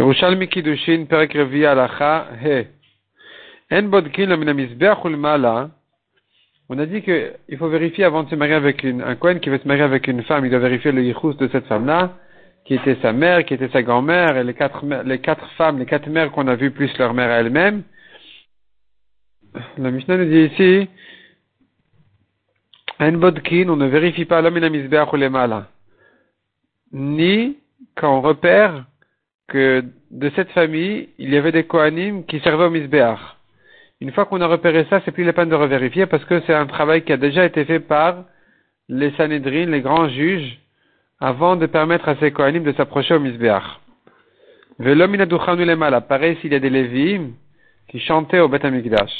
ירושלמי קידושין, פרק רביעי הלכה, ה. אין בודקין מן המזבח ולמעלה. On a dit qu'il faut vérifier avant de se marier avec une, un Cohen qui veut se marier avec une femme, il doit vérifier le yichus de cette femme-là, qui était sa mère, qui était sa grand-mère, et les quatre, les quatre femmes, les quatre mères qu'on a vues plus leur mère elle-même. La Mishnah nous dit ici, un bodkin, on ne vérifie pas l'homme et la misbeach ou les malas. Ni quand on repère que de cette famille, il y avait des Kohanim qui servaient au misbeach. Une fois qu'on a repéré ça, c'est plus la peine de revérifier parce que c'est un travail qui a déjà été fait par les Sanhedrin, les grands juges, avant de permettre à ces Kohanim de s'approcher au malas. Pareil s'il y a des Lévis qui chantaient au Beth Amikdash.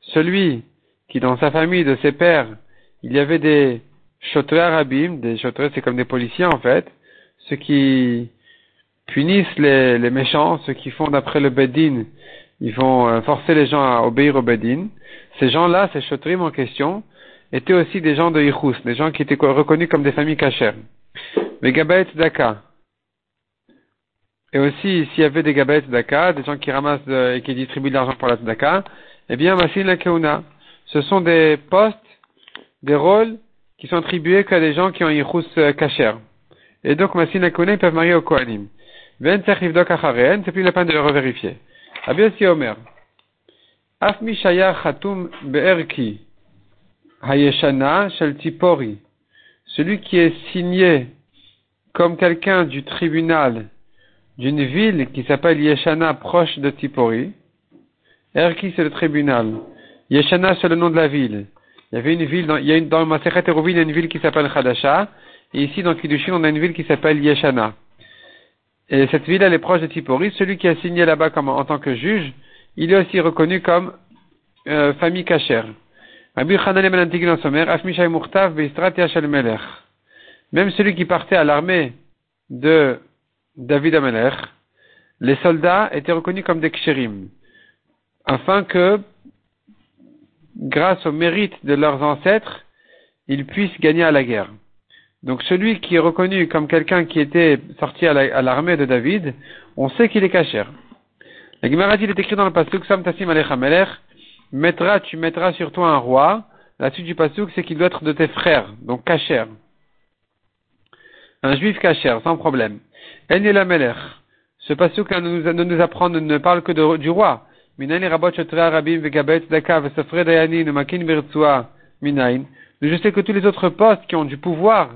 Celui qui dans sa famille de ses pères, il y avait des chotrei arabim, des chotrei c'est comme des policiers en fait, ceux qui punissent les, les méchants, ceux qui font d'après le bedin, ils vont euh, forcer les gens à obéir au bedin. Ces gens-là, ces chotrim en question, étaient aussi des gens de Yichus, des gens qui étaient reconnus comme des familles cachères. Mais Gabaet Daka, et aussi, s'il y avait des gabettes d'Aka, des gens qui ramassent et qui distribuent de l'argent pour la Tzedaka, eh bien, Massin la Keuna. Ce sont des postes, des rôles qui sont attribués qu'à des gens qui ont Yichus euh, Kacher. Et donc, Massin Keuna, ils peuvent marier au Kohanim. Ven Dok Acharen, c'est plus la peine de le revérifier. Abiyas Omer. Afmi Shaya Khatum Be'erki. Hayeshana Shel Tipori. Celui qui est signé comme quelqu'un du tribunal d'une ville qui s'appelle Yeshana, proche de Tipori. Erki, c'est le tribunal. Yeshana, c'est le nom de la ville. Il y avait une ville, dans, il y a une, dans Masechet il y a une ville qui s'appelle Khadasha. Et ici, dans Kiddushin, on a une ville qui s'appelle Yeshana. Et cette ville, elle est proche de Tipori. Celui qui a signé là-bas comme, en tant que juge, il est aussi reconnu comme euh, famille cachère. Même celui qui partait à l'armée de David Amelech, les soldats étaient reconnus comme des kshérim, afin que, grâce au mérite de leurs ancêtres, ils puissent gagner à la guerre. Donc celui qui est reconnu comme quelqu'un qui était sorti à l'armée de David, on sait qu'il est caché. La Gemara est écrit dans le pasuk Sam Tassim mettra, tu mettras sur toi un roi. La suite du pasuk, c'est qu'il doit être de tes frères, donc cacher. Un juif cacher, sans problème. En la Melech. Ce passage nous, nous, nous apprend ne parle que du roi. Je sais que tous les autres postes qui ont du pouvoir,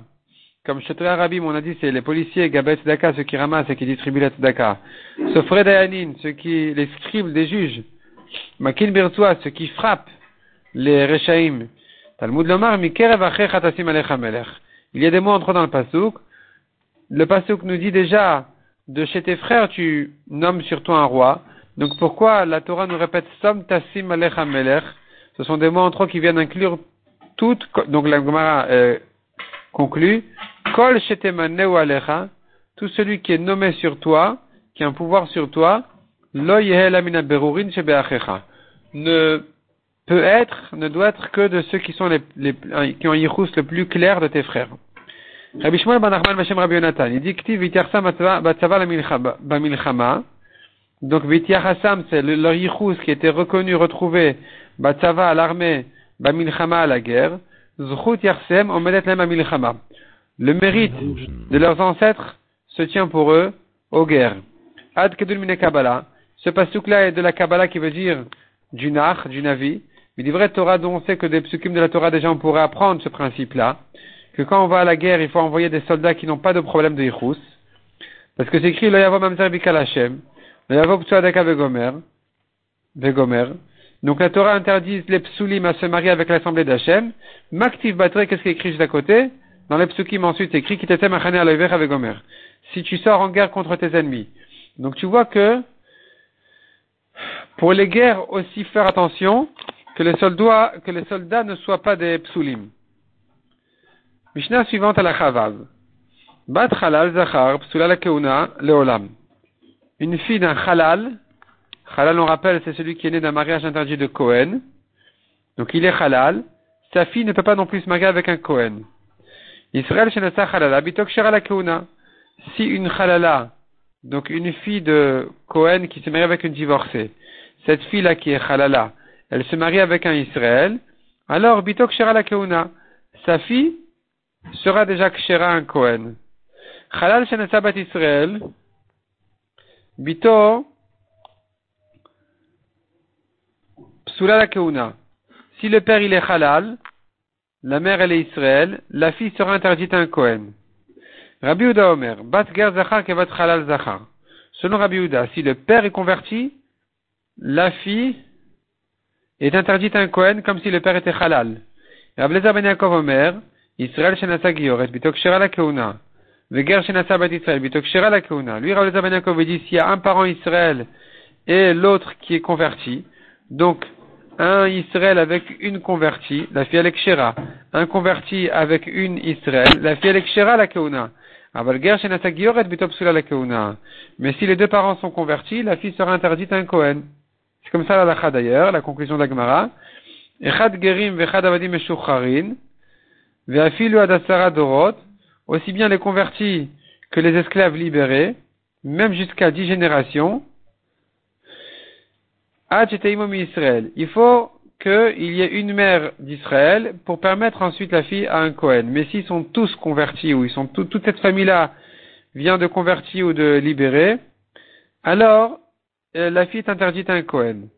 comme Shotre Rabim, on a dit, c'est les policiers, Gabet Daka, ceux qui ramassent et qui distribuent la Tzedaka. Sofre Dayanin, ceux qui, les scribes des juges. Makin Birtua, ceux qui frappent les Rechaim. Talmud Mikerev. Il y a des mots entre dans le Pasuk le Pasuk nous dit déjà, de chez tes frères, tu nommes sur toi un roi. Donc pourquoi la Torah nous répète Som Tassim Alecha Melech Ce sont des mots entre eux qui viennent inclure toutes, donc la Gemara euh, conclut, Kol Shetemaneu Alecha, tout celui qui est nommé sur toi, qui a un pouvoir sur toi, Lo Mina Berurin ne peut être, ne doit être que de ceux qui sont les, les qui ont Yichus le plus clair de tes frères. Rabbi Shmuel ben Nachman Rabbi Yonatan, il dit Ktiv Batzava Bamilchama. Donc Vitiachsam, c'est leur yichus qui était reconnu, retrouvé, Batzava à l'armée, Bamilchama à la guerre. Zchut Yarsem Omedet Lem Bamilchama. Le mérite de leurs ancêtres se tient pour eux aux guerres. Ad Kedul Mine Kabbalah. Ce pasuk-là est de la Kabbalah qui veut dire du Nach, du Navi. Mais vrai Torah dont on sait que des psukim de la Torah déjà on pourrait apprendre ce principe-là que quand on va à la guerre, il faut envoyer des soldats qui n'ont pas de problème de Yichus. Parce que c'est écrit, le Yavo Mamzer Bikal Hashem, Donc la Torah interdit les psulim à se marier avec l'assemblée d'Hachem. Maktiv Batre, qu'est-ce qui est écrit juste à côté? Dans les psukim ensuite, écrit, Kitete Machane Alever Vegomer. Si tu sors en guerre contre tes ennemis. Donc tu vois que, pour les guerres aussi faire attention, que les soldats, que les soldats ne soient pas des psulim. Mishnah suivante à la Chavav. Bat Halal Zachar Psula la Keuna Leolam. Une fille d'un Halal. Halal, on rappelle, c'est celui qui est né d'un mariage interdit de Cohen. Donc il est Halal. Sa fille ne peut pas non plus se marier avec un Cohen. Israël Shenasa Halal Abitok Shara la Keuna. si une halala, donc une fille de Cohen qui se marie avec une divorcée, cette fille-là qui est halala, elle se marie avec un Israël, alors bitok keuna, sa fille sera déjà kshera un Cohen. Halal shenetza bat Israël, bito psula la keuna. Si le père il est halal, la mère elle est Israël, la fille sera interdite à un Cohen. Rabbi Uda Omer, bat ger zachar ke bat halal zachar. Selon Rabbi Uda, si le père est converti, la fille est interdite à un Kohen comme si le père était halal. Rabbi ben Yaakov Israël la keuna. Veger shenasa bat Israël, bitok shera la keuna. Lui, Yaakov dit, s'il y a un parent Israël et l'autre qui est converti, donc, un Israël avec une convertie, la fille avec Shera. Un converti avec une Israël, la fille avec Shera la keuna. Mais si les deux parents sont convertis, la fille sera interdite à un Kohen. C'est comme ça la d'ailleurs, la conclusion de la Gemara. Echad gerim vechad avadim meshucharin, ve'afilu adasara dorot, aussi bien les convertis que les esclaves libérés, même jusqu'à dix générations. Israël. Il faut qu'il y ait une mère d'Israël pour permettre ensuite la fille à un Kohen. Mais s'ils sont tous convertis ou ils sont toute cette famille-là vient de convertir ou de libérer, alors euh, la fille est interdite à un Kohen.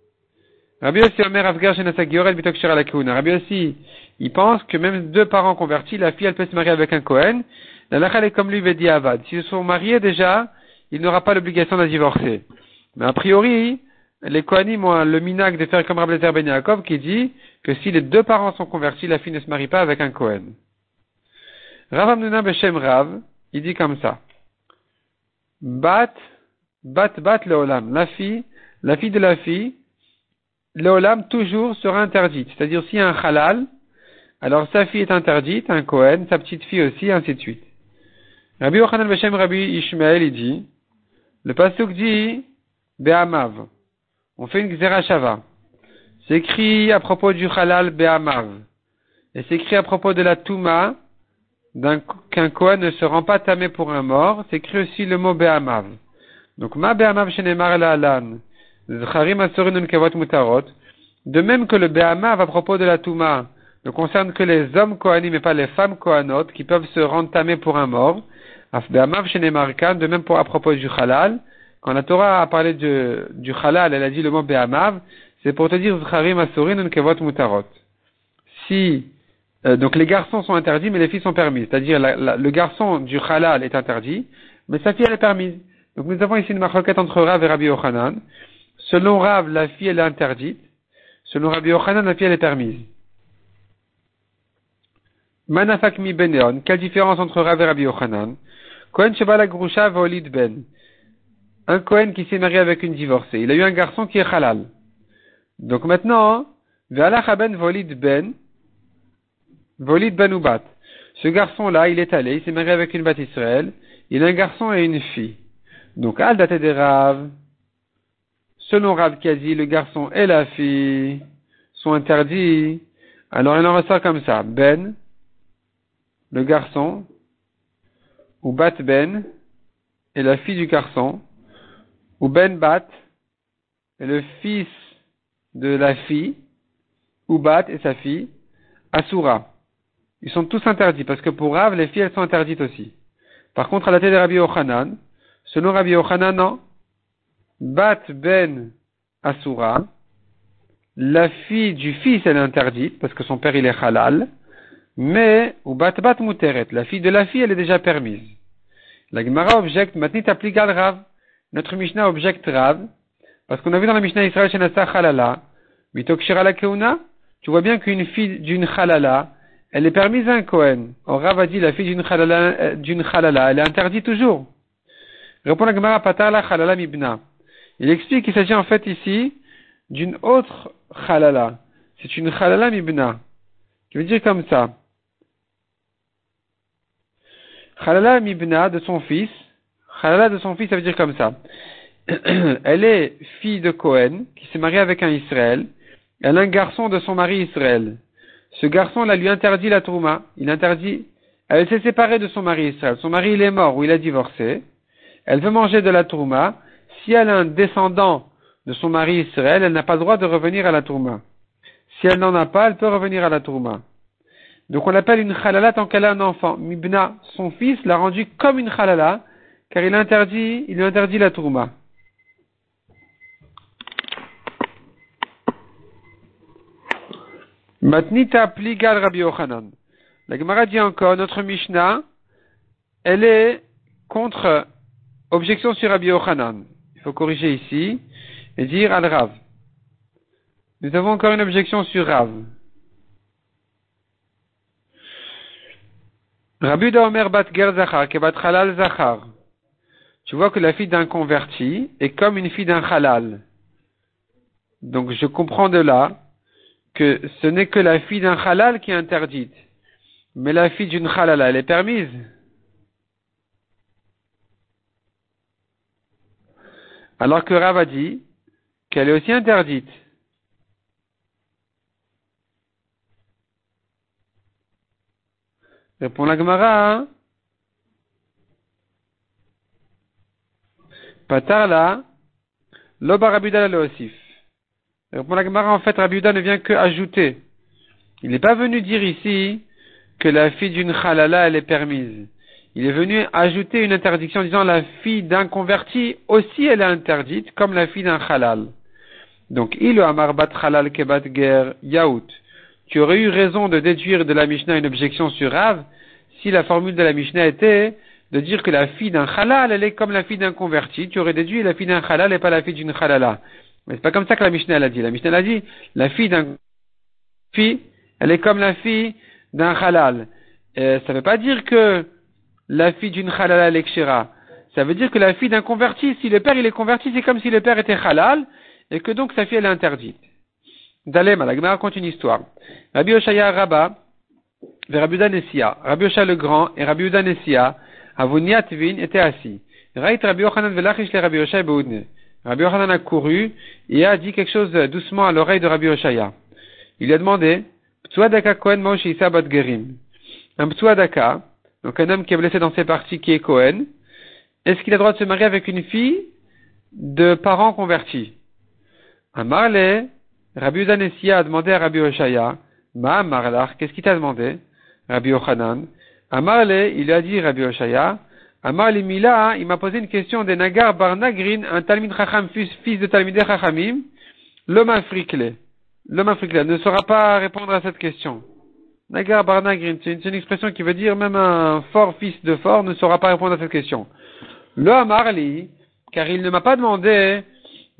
Rabbi aussi Omer Afgar Rabbi aussi, il pense que même deux parents convertis, la fille elle peut se marier avec un Kohen. La lachal est comme lui dit Avad. S'ils sont mariés déjà, il n'aura pas l'obligation de divorcer. Mais a priori, les Kohanim ont le minag de faire comme Rabbi Ben Yaakov qui dit que si les deux parents sont convertis, la fille ne se marie pas avec un Kohen. Rav Amnuna Beshem Rav, il dit comme ça. Bat, bat, bat leolam. La fille, la fille de la fille, leolam toujours sera interdite. C'est-à-dire si un halal, alors sa fille est interdite, un Kohen, sa petite fille aussi, ainsi de suite. Rabbi Yochanan Beshem Rabbi Ishmael, il dit, le pasuk dit, Be'amav. On fait une Xerashava. C'est écrit à propos du halal be'amav. Et c'est écrit à propos de la touma, qu'un Kohen ne se rend pas tamé pour un mort. C'est écrit aussi le mot be'amav. Donc, ma be'amav shenemar la alan. mutarot. De même que le be'amav à propos de la touma ne concerne que les hommes kohanim et pas les femmes kohanot qui peuvent se rendre tamés pour un mort. De même pour à propos du halal. Quand la Torah a parlé du halal, elle a dit le mot be'amav, c'est pour te dire zcharim asurin kevot mutarot. Si euh, donc les garçons sont interdits, mais les filles sont permises. C'est-à-dire le garçon du halal est interdit, mais sa fille est permise. Donc nous avons ici une marquette entre Rav et Rabbi Yochanan. Selon Rav, la fille elle est interdite. Selon Rabbi Yochanan, la fille elle est permise. Manafak mi beneon. Quelle différence entre Rav et Rabbi Yochanan? Kohen shebala grusha volid ben un Cohen qui s'est marié avec une divorcée. Il a eu un garçon qui est halal. Donc maintenant, ben volid ben, volid ben ubat. Ce garçon-là, il est allé, il s'est marié avec une bat Israël. Il a un garçon et une fille. Donc, al date des Rav. Selon Rav Kazi, le garçon et la fille sont interdits. Alors, il en ressort comme ça. Ben, le garçon, ou bat ben, et la fille du garçon, ou Ben Bat est le fils de la fille, ou Bat et sa fille, Asura. Ils sont tous interdits, parce que pour Rav, les filles, elles sont interdites aussi. Par contre, à la tête de Rabbi Ochanan, selon Rabbi Ochanan, non. Bat Ben Asura, la fille du fils, elle est interdite, parce que son père, il est halal, mais, ou Bat Bat Muteret, la fille de la fille, elle est déjà permise. La Gemara objecte, maintenant, t'appliques al Rav notre Mishnah objecte Rav, parce qu'on a vu dans la Mishnah Israël Shenasa Halala, Mitokshira la Keuna, tu vois bien qu'une fille d'une Halala, elle est permise à un Kohen. Or Rav a dit la fille d'une Halala, euh, d'une Halala, elle est interdite toujours. Répond la Gemara Patala Halala Mibna. Il explique qu'il s'agit en fait ici d'une autre Halala. C'est une Halala Mibna. Qui veut dire comme ça. Halala Mibna de son fils, Halala de son fils, ça veut dire comme ça. Elle est fille de Cohen, qui s'est mariée avec un Israël. Elle a un garçon de son mari Israël. Ce garçon, là, lui interdit la trouma. Il interdit, Elle s'est séparée de son mari Israël. Son mari, il est mort ou il a divorcé. Elle veut manger de la tourma. Si elle a un descendant de son mari Israël, elle n'a pas le droit de revenir à la tourma. Si elle n'en a pas, elle peut revenir à la tourma. Donc on l'appelle une halala tant qu'elle a un enfant. Mibna, son fils, l'a rendu comme une halala, car il interdit, il lui interdit la tourma. Matnita pligal Rabbi Yochanan. La Gemara dit encore, notre Mishnah, elle est contre objection sur Rabbi Yochanan. Faut corriger ici et dire al Rav. Nous avons encore une objection sur Rav. Rabbi Omer bat ger zachar, ke bat halal zachar. Tu vois que la fille d'un converti est comme une fille d'un halal. Donc je comprends de là que ce n'est que la fille d'un halal qui est interdite. Mais la fille d'une halala, elle est permise. Alors que Rav a dit qu'elle est aussi interdite. Répond la Gemara. Hein? Patar là, l'oba Rabuda le osif. Répond la Gemara, en fait, Rabuda ne vient que ajouter. Il n'est pas venu dire ici que la fille d'une halala, elle est permise. Il est venu ajouter une interdiction en disant la fille d'un converti aussi elle est interdite comme la fille d'un halal. Donc, il amar bat halal kebat ger yaout. Tu aurais eu raison de déduire de la Mishnah une objection sur Rav si la formule de la Mishnah était de dire que la fille d'un halal, elle est comme la fille d'un converti. Tu aurais déduit la fille d'un halal et pas la fille d'une halala. Mais c'est pas comme ça que la Mishnah l'a dit. La Mishnah l'a dit, la fille d'un fille, elle est comme la fille d'un halal. Ça ne veut pas dire que la fille d'une halala est kshira. Ça veut dire que la fille d'un converti, si le père il est converti, c'est comme si le père était halal, et que donc sa fille elle est interdite. Dalem, la Gemara raconte une histoire. Rabbi Oshaya Rabba, Rabbi. Rabbi Oshaya le grand et Rabbi Uda Nessia, Avuniatvin, étaient assis. Rait Rabbi Yochanan velachish le Rabbi Oshaya beudne. Rabbi Yochanan a couru et a dit quelque chose doucement à l'oreille de Rabbi Oshaya. Il a demandé, Ptsuadaka Kohen Moshe Gerim? Un Ptsuadaka, donc un homme qui est blessé dans ses parties qui est Cohen, est-ce qu'il a le droit de se marier avec une fille de parents convertis? Amarle, Rabbi Uzanessia a demandé à Rabbi Oshaya, Ma Marlach, qu'est-ce qu'il t'a demandé? Rabbi Ochanan. Amarle, il a dit Rabbi Oshaya, Amarle Mila, il m'a posé une question de Nagar Barnagrin, un Talmid Chacham, fils de Talmideh Chachamim, l'homme africlé l'homme africain ne saura pas répondre à cette question. Nagar Barnagrin, c'est une, expression qui veut dire même un fort fils de fort ne saura pas répondre à cette question. Le Amarli, car il ne m'a pas demandé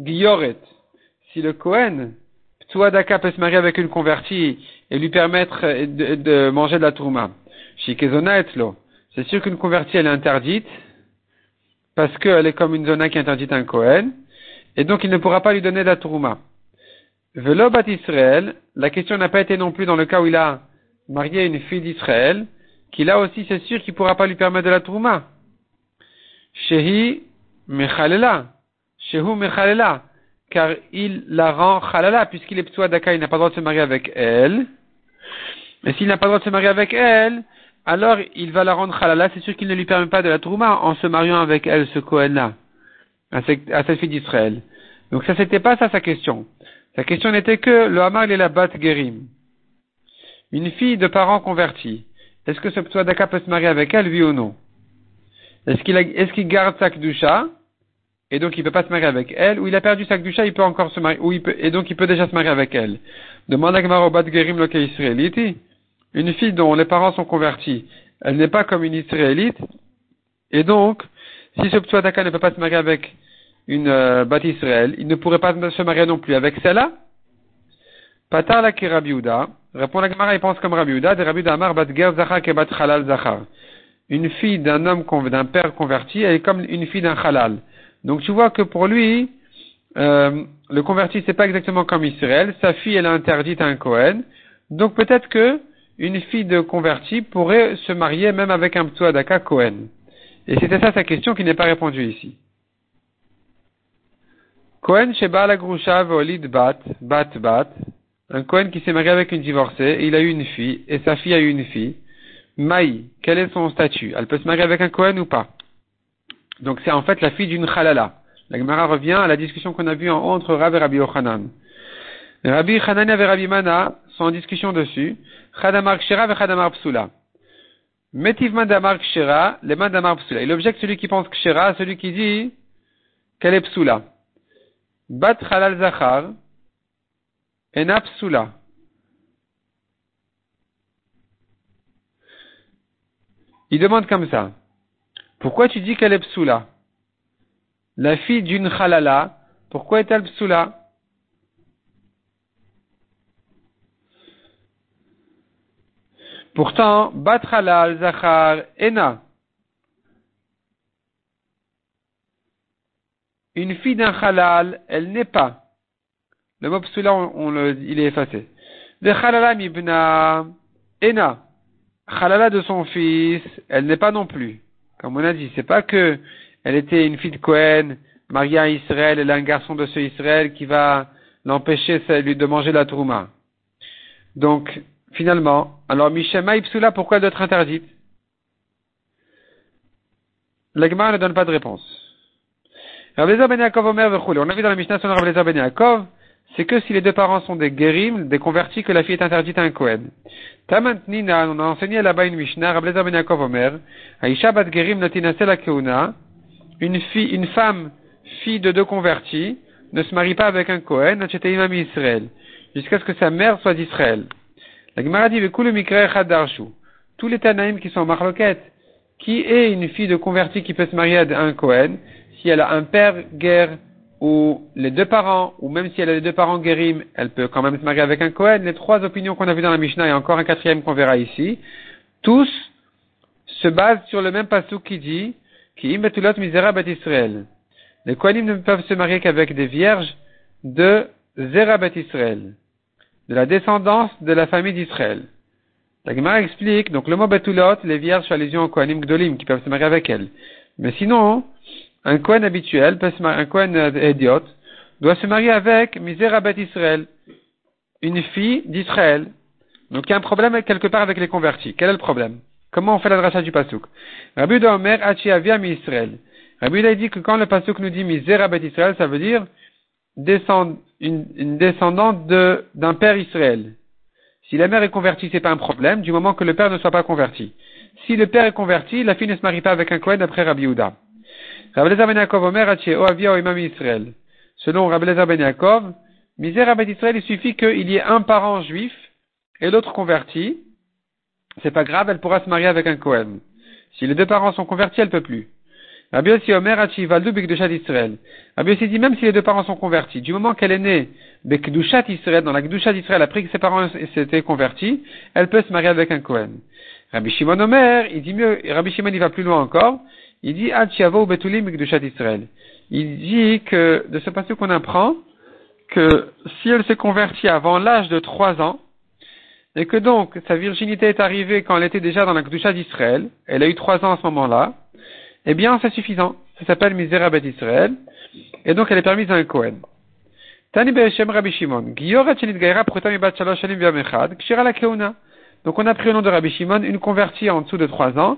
Guilloret, si le Kohen, Tsuadaka peut se marier avec une convertie et lui permettre de, manger de la tourma. Shikezona etlo. C'est sûr qu'une convertie elle est interdite, parce qu'elle est comme une zona qui interdite un Kohen, et donc il ne pourra pas lui donner de la tourma. Velo Israël, la question n'a pas été non plus dans le cas où il a marié une fille d'Israël, qu'il a aussi, c'est sûr qu'il ne pourra pas lui permettre de la trouma. Shehi mechalela, shehu mechalela, car il la rend chalala, puisqu'il est ptoua il n'a pas le droit de se marier avec elle. Mais s'il n'a pas le droit de se marier avec elle, alors il va la rendre chalala, c'est sûr qu'il ne lui permet pas de la trouma en se mariant avec elle, ce Kohen-là, à cette fille d'Israël. Donc ça, c'était pas ça sa question. La question n'était que le Hamar et la Bat Gerim. Une fille de parents convertis. Est-ce que ce Ptoadaka peut se marier avec elle, oui ou non? Est-ce qu'il garde sa Kdusha et donc il ne peut pas se marier avec elle, ou il a perdu sa Kdusha, il peut encore se marier, ou il peut, et donc il peut déjà se marier avec elle? Demande à Bat Gerim le israélite. Une fille dont les parents sont convertis, elle n'est pas comme une israélite, et donc, si ce Ptoadaka ne peut pas se marier avec une euh, bat Israël, il ne pourrait pas se marier non plus avec celle-là? Répond la Gemara, il pense comme Rabbi de Rabbi Amar bat ger zachar ke bat halal zachar. Une fille d'un homme, d'un père converti, elle est comme une fille d'un halal. Donc tu vois que pour lui, euh, le converti c'est pas exactement comme Israël. Sa fille elle est interdite à un Kohen. Donc peut-être que une fille de converti pourrait se marier même avec un Ptouadaka Kohen. Et c'était ça sa question qui n'est pas répondue ici. Cohen Sheba la Bat, Bat Bat, un Cohen qui s'est marié avec une divorcée, il a eu une fille, et sa fille a eu une fille. Maï, quel est son statut? Elle peut se marier avec un Kohen ou pas? Donc c'est en fait la fille d'une Khalala. La Gemara revient à la discussion qu'on a vue entre Rav et Rabbi Yochanan. Rabbi Hanan et Rabbi Mana sont en discussion dessus. Chadamar Kshera et Chadamar Psula. Metiv Mandamar Kshera, les Mandamar Psula. Il objecte celui qui pense Kshera, celui qui dit qu'elle est Psula. Bat Halal Zachar, Ena Psula. Il demande comme ça. Pourquoi tu dis qu'elle est psoula La fille d'une halala, pourquoi est-elle psoula Pourtant, bat halal, zachar, ena. Une fille d'un halal, elle n'est pas. Le mot psoula, on, il est effacé. De halala mibna, ena. Khalala de son fils, elle n'est pas non plus. Comme on a dit, c'est pas que elle était une fille de Cohen, mariée à Israël, elle a un garçon de ce Israël qui va l'empêcher de manger la trouma. Donc, finalement, alors Mishema Ipsula, pourquoi elle être interdite L'Agmar ne donne pas de réponse. Ben Yaakov Omer On a vu dans la Mishnah sur Rabbi Ben Yaakov, c'est que si les deux parents sont des guérim, des convertis, que la fille est interdite à un Kohen. Tamant Nina, on a enseigné là-bas une Mishnah, Rableza Ben Yaakov Omer, Aisha bat Gerim la Keuna, une fille, une femme, fille de deux convertis, ne se marie pas avec un Kohen, imam Israël, jusqu'à ce que sa mère soit d'Israël. La Gemara dit, tous les Tanaïm qui sont en marloquette, qui est une fille de converti qui peut se marier à un Kohen, si elle a un père guerre, ou les deux parents, ou même si elle a les deux parents guérim, elle peut quand même se marier avec un Kohen. Les trois opinions qu'on a vues dans la Mishnah et encore un quatrième qu'on verra ici, tous se basent sur le même passou qui dit qui misérable Israël. Les Kohanim ne peuvent se marier qu'avec des vierges de Zerabat Israël, de la descendance de la famille d'Israël. La Gemara explique, donc le mot Betulot, les vierges font allusion aux Kohanim Gdolim qui peuvent se marier avec elles. Mais sinon, un Kohen habituel, un Kohen euh, idiote, doit se marier avec Misérabet Israël, une fille d'Israël. Donc il y a un problème quelque part avec les convertis. Quel est le problème? Comment on fait la dracha du Pasuk? Rabbi Omer Achiavia Israël. Rabbi a dit que quand le Pasuk nous dit Misérabet Israël, ça veut dire descend, une, une, descendante d'un père Israël. Si la mère est convertie, c'est pas un problème, du moment que le père ne soit pas converti. Si le père est converti, la fille ne se marie pas avec un Kohen d'après Rabbi Uda. Ben Selon Rabbi Ben Yaakov, misère Rabbi Israël, il suffit qu'il y ait un parent juif et l'autre converti. C'est pas grave, elle pourra se marier avec un Kohen. Si les deux parents sont convertis, elle peut plus. Rabbi Yossi Omer Hachi Valdu Bekdushat Israël. Rabbi Yossi dit même si les deux parents sont convertis, du moment qu'elle est née Bekdushat Israël, dans la Kdushat Israël, après que ses parents s'étaient convertis, elle peut se marier avec un Kohen. Rabbi Shimon Omer, il dit mieux, Rabbi Shimon il va plus loin encore, il dit Betulim Israël. Il dit que de ce passage qu'on apprend que si elle s'est convertie avant l'âge de trois ans, et que donc sa virginité est arrivée quand elle était déjà dans la Gdusha d'Israël, elle a eu trois ans à ce moment-là, eh bien c'est suffisant. Ça s'appelle Misérabet Israël, et donc elle est permise dans un Kohen. Donc on a pris au nom de Rabbi Shimon une convertie en dessous de trois ans,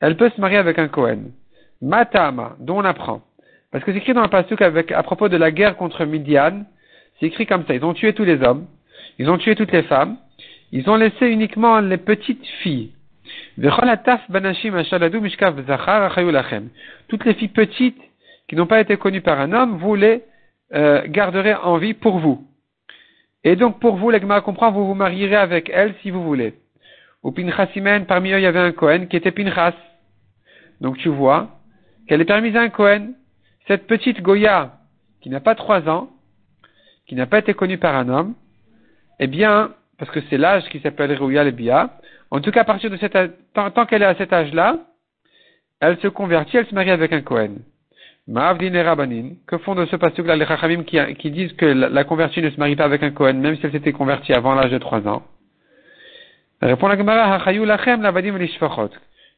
elle peut se marier avec un Kohen. Matama, dont on apprend. Parce que c'est écrit dans le pasuk avec, à propos de la guerre contre Midian, c'est écrit comme ça. Ils ont tué tous les hommes, ils ont tué toutes les femmes, ils ont laissé uniquement les petites filles. Toutes les filles petites qui n'ont pas été connues par un homme, vous les euh, garderez en vie pour vous. Et donc pour vous, l'Egma comprend, vous vous marierez avec elles si vous voulez. Ou Pinchasimen, parmi eux, il y avait un Cohen qui était Pinchas. Donc tu vois qu'elle est permise à un Cohen. Cette petite Goya, qui n'a pas trois ans, qui n'a pas été connue par un homme, eh bien, parce que c'est l'âge qui s'appelle Rouya Bia, en tout cas, à partir de cet âge, tant, qu'elle est à cet âge-là, elle se convertit, elle se marie avec un Cohen. Ma'avdin et Rabbanin, que font de ce passage-là les Chachamim qui, qui, disent que la, la, convertie ne se marie pas avec un Cohen, même si elle s'était convertie avant l'âge de trois ans? Répond la Gemara, lachem lavadim lishfachot.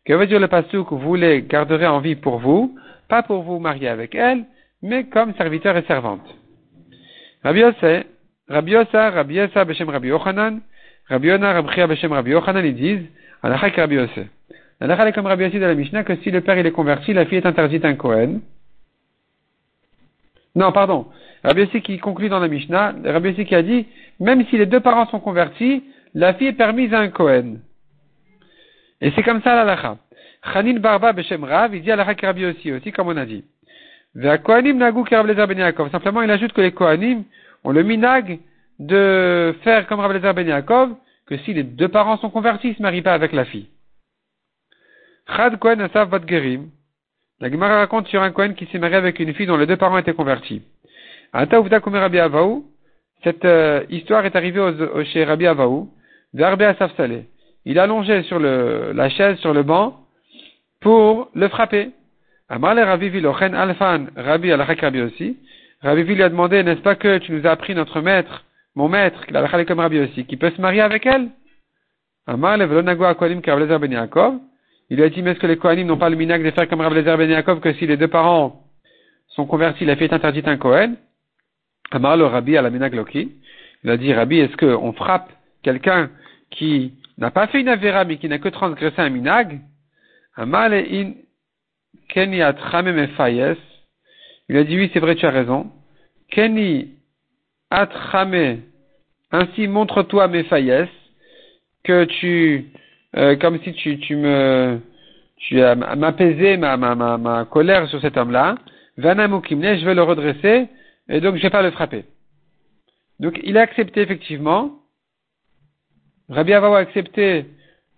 Que veut dire le pasuk, vous les garderez en vie pour vous, pas pour vous marier avec elle, mais comme serviteur et servante. Rabbi Yosef, Rabbi Yosa, Rabbi Yosa, Beshem Rabbi Yochanan, Rabbi Yona, Rabbi Beshem Rabbi Yochanan, ils disent, Alakha Rabbi Yosef. Alakha est comme Rabbi Yosef de la Mishnah que si le père il est converti, la fille est interdite à un Kohen. Non, pardon. Rabbi Yossi qui conclut dans la Mishnah, Rabbi Yossi qui a dit, même si les deux parents sont convertis, la fille est permise à un Kohen. Et c'est comme ça l'alacha. Chanin Barba Beshem Rav, il dit à Rabbi Yossi aussi, comme on a dit. Nagu Ben Simplement, il ajoute que les Kohanim ont le minag de faire comme Lezer Ben que si les deux parents sont convertis, ils ne se marient pas avec la fille. Chad Kohen Asav Bat Gerim. La Gemara raconte sur un Kohen qui s'est marié avec une fille dont les deux parents étaient convertis. Ata Uvda Rabbi Avaou. Cette euh, histoire est arrivée chez Rabbi Avaou. Saleh. Il allongeait sur le, la chaise, sur le banc, pour le frapper. Amar Rabbi Vilochen Alfan, Rabbi Alachak Rabbi aussi. Rabbi lui a demandé, n'est-ce pas que tu nous as appris notre maître, mon maître, qui l'a comme Rabbi aussi, qui peut se marier avec elle? Amar Velonagua Akwalim Karablezer Ben Yaakov. Il lui a dit, mais est-ce que les Kohanim n'ont pas le minac de faire comme Rablezer Ben Yaakov que si les deux parents sont convertis, la fille est interdite un Kohen? Amar le Rabbi à la Loki. Il a dit, Rabbi, est-ce qu'on frappe quelqu'un qui n'a pas fait une avéra, mais qui n'a que transgressé un minag? Il a dit, oui, c'est vrai, tu as raison. Keni atrame, ainsi montre-toi mefayes, que tu, euh, comme si tu, tu me, tu as ma, ma, ma, colère sur cet homme-là. Vanamukimne, je vais le redresser, et donc je vais pas le frapper. Donc il a accepté effectivement. Rabbi Avaou a accepté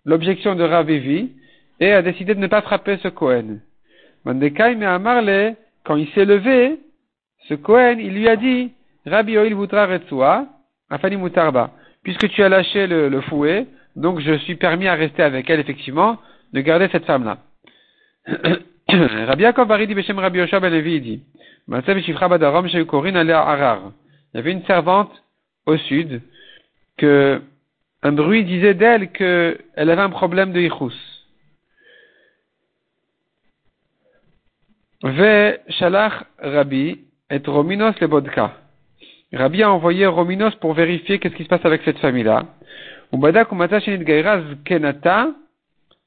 l'objection de Ravivi et a décidé de ne pas frapper ce Cohen. Mandekai mais Amarle, quand il s'est levé, ce Cohen, il lui a dit, Rabbi Oil Vutra Retsua, Afani Mutarba, puisque tu as lâché le, fouet, donc je suis permis à rester avec elle, effectivement, de garder cette femme-là. Rabbi Yaakov Baridi Beshem Rabbi Yosha Ben Levi dit, il y avait une servante au sud que un bruit disait d'elle qu'elle avait un problème de Ichus. Ve Shalach Rabbi et Rominos le Bodka. Rabbi a envoyé Rominos pour vérifier qu'est-ce qui se passe avec cette famille-là.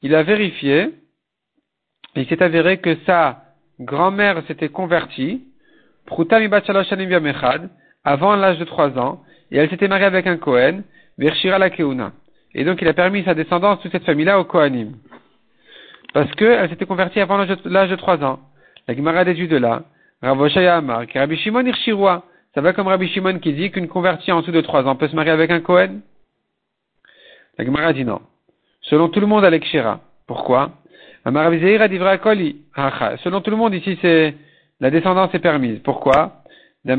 Il a vérifié, il s'est avéré que sa grand-mère s'était convertie, avant l'âge de trois ans, et elle s'était mariée avec un Kohen, La. Et donc il a permis sa descendance, toute cette famille-là, au Kohanim. Parce qu'elle s'était convertie avant l'âge de trois ans. La Gemara déduit de là, Ravoshaya Amar, Rabbi Shimon Irshirua, ça va comme Rabbi Shimon qui dit qu'une convertie en dessous de trois ans peut se marier avec un Kohen? La Gemara dit non. Selon tout le monde, à Kshira. Pourquoi? Selon tout le monde, ici, c'est la descendance est permise. Pourquoi? Il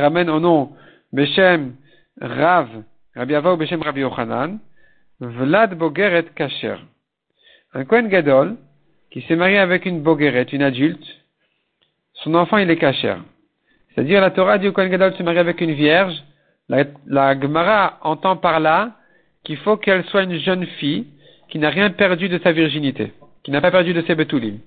ramène au nom Beshem Rav, Rabbi Ava ou Beshem Rabbi Yochanan, Vlad Bogeret Kacher. Un Kohen Gadol qui s'est marié avec une Bogeret, une adulte, son enfant il est Kacher. C'est-à-dire la Torah dit au Kohen Gadol se marier avec une vierge, la, la Gemara entend par là qu'il faut qu'elle soit une jeune fille qui n'a rien perdu de sa virginité qui n'a pas perdu de ses betoulim.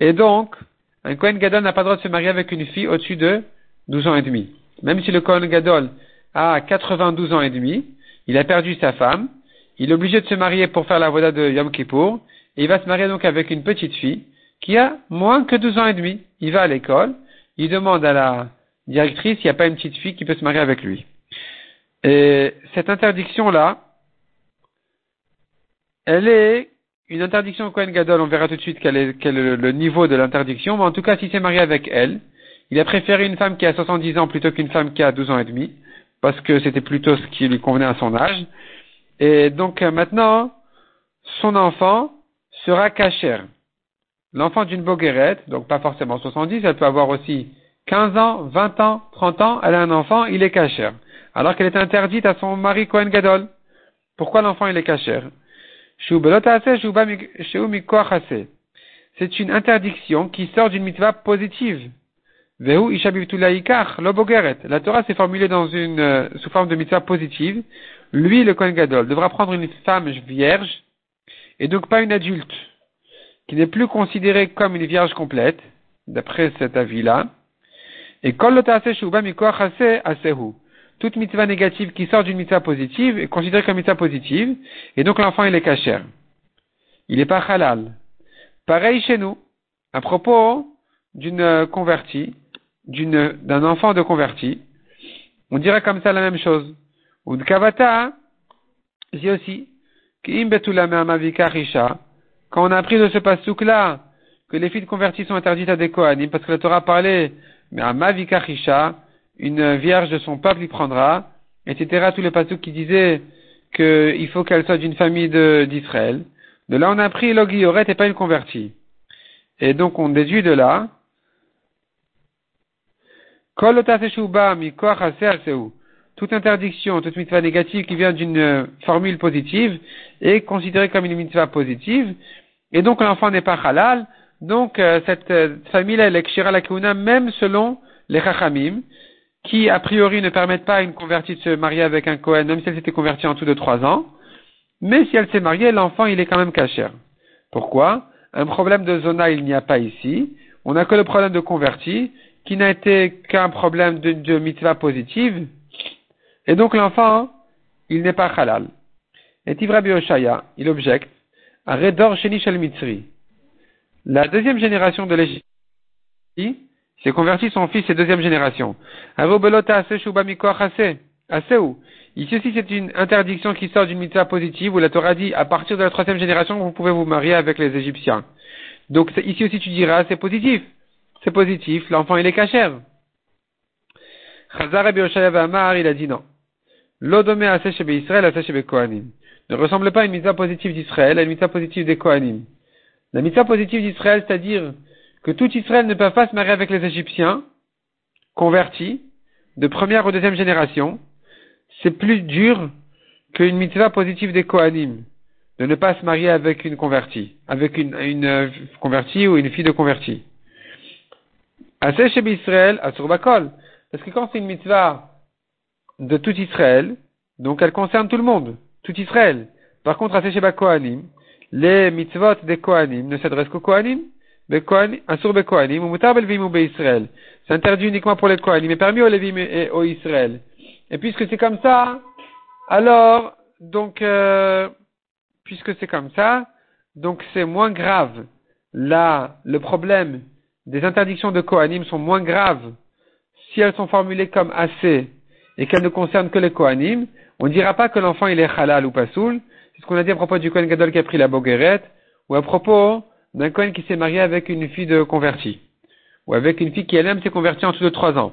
Et donc, un Kohen Gadol n'a pas le droit de se marier avec une fille au-dessus de 12 ans et demi. Même si le Kohen Gadol a 92 ans et demi, il a perdu sa femme, il est obligé de se marier pour faire la voda de Yom Kippour, et il va se marier donc avec une petite fille qui a moins que 12 ans et demi. Il va à l'école, il demande à la directrice s'il n'y a pas une petite fille qui peut se marier avec lui. Et cette interdiction-là, elle est une interdiction au Kohen Gadol, on verra tout de suite quel est, quel est le niveau de l'interdiction, mais en tout cas, s'il s'est marié avec elle, il a préféré une femme qui a 70 ans plutôt qu'une femme qui a 12 ans et demi, parce que c'était plutôt ce qui lui convenait à son âge. Et donc euh, maintenant, son enfant sera cachère. L'enfant d'une boguerette, donc pas forcément 70, elle peut avoir aussi 15 ans, 20 ans, 30 ans, elle a un enfant, il est cachère. Alors qu'elle est interdite à son mari Kohen Gadol. Pourquoi l'enfant il est cachère c'est une interdiction qui sort d'une mitzvah positive. La Torah s'est formulée dans une, euh, sous forme de mitzvah positive. Lui, le Kohen Gadol, devra prendre une femme vierge, et donc pas une adulte, qui n'est plus considérée comme une vierge complète, d'après cet avis-là. Et toute mitzvah négative qui sort d'une mitzvah positive est considérée comme mitzvah positive, et donc l'enfant il est cachère. Il n'est pas halal. Pareil chez nous, à propos d'une convertie, d'une, d'un enfant de converti, on dirait comme ça la même chose. Ou de kavata, dit aussi, quand on a appris de ce pasouk là, que les filles de convertis sont interdites à des Kohanim, parce que la Torah parlait, mais à Mavikachisha, une vierge de son peuple y prendra, etc. Tous les pasouks qui disaient qu'il faut qu'elle soit d'une famille d'Israël. De, là, on a appris l'Ogioret et pas une convertie. Et donc, on déduit de là, toute interdiction, toute mitzvah négative qui vient d'une formule positive est considérée comme une mitzvah positive, et donc l'enfant n'est pas halal, donc euh, cette euh, famille-là, elle est la même selon les chachamim, qui a priori ne permettent pas à une convertie de se marier avec un Kohen, même si elle s'était convertie en tout de trois ans, mais si elle s'est mariée, l'enfant il est quand même caché. Pourquoi? Un problème de zona il n'y a pas ici, on n'a que le problème de converti, qui n'a été qu'un problème de, de mitzvah positive, et donc l'enfant, il n'est pas halal. Et Tivrabi Oshaya, il objecte, à Redor Sheni Shel Mitzri. La deuxième génération de l'Égypte s'est converti son fils et deuxième génération. Ici aussi, c'est une interdiction qui sort d'une mitzvah positive où la Torah dit à partir de la troisième génération, vous pouvez vous marier avec les Égyptiens. Donc ici aussi, tu diras, c'est positif. C'est positif, l'enfant il est cachère. Chazar Amar, il a dit non. L'odome Israël, Ne ressemble pas à une mitzvah positive d'Israël, à une mitzvah positive des Kohanim. La mitzvah positive d'Israël, c'est-à-dire que tout Israël ne peut pas se marier avec les Égyptiens, convertis, de première ou deuxième génération, c'est plus dur qu'une mitzvah positive des Kohanim, de ne pas se marier avec une convertie, avec une, une convertie ou une fille de convertie. Assez chez Israël, à. Parce que quand c'est une mitzvah de tout Israël, donc elle concerne tout le monde, tout Israël. Par contre, à chez Kohanim, les mitzvot des Kohanim ne s'adressent qu'aux Kohanim, C'est interdit uniquement pour les Kohanim, mais permis aux Lévim et aux Israël. Et puisque c'est comme ça, alors, donc, euh, puisque c'est comme ça, donc c'est moins grave. Là, le problème des interdictions de Kohanim sont moins graves si elles sont formulées comme assez et qu'elles ne concernent que les Kohanim. On ne dira pas que l'enfant il est halal ou pas soul, c'est ce qu'on a dit à propos du Kohen Gadol qui a pris la boguerette, ou à propos d'un Kohen qui s'est marié avec une fille de convertie, ou avec une fille qui elle-même s'est convertie en dessous de trois ans.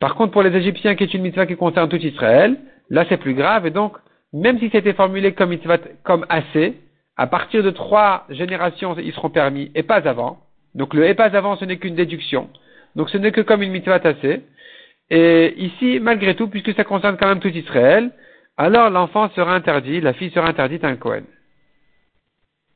Par contre, pour les Égyptiens, qui est une mitzvah qui concerne tout Israël, là c'est plus grave, et donc, même si c'était formulé comme mitzvah, comme assez, à partir de trois générations, ils seront permis, et pas avant. Donc le et pas avant, ce n'est qu'une déduction. Donc ce n'est que comme une mitzvah assez. Et ici, malgré tout, puisque ça concerne quand même tout Israël, alors l'enfant sera interdit, la fille sera interdite à un Kohen.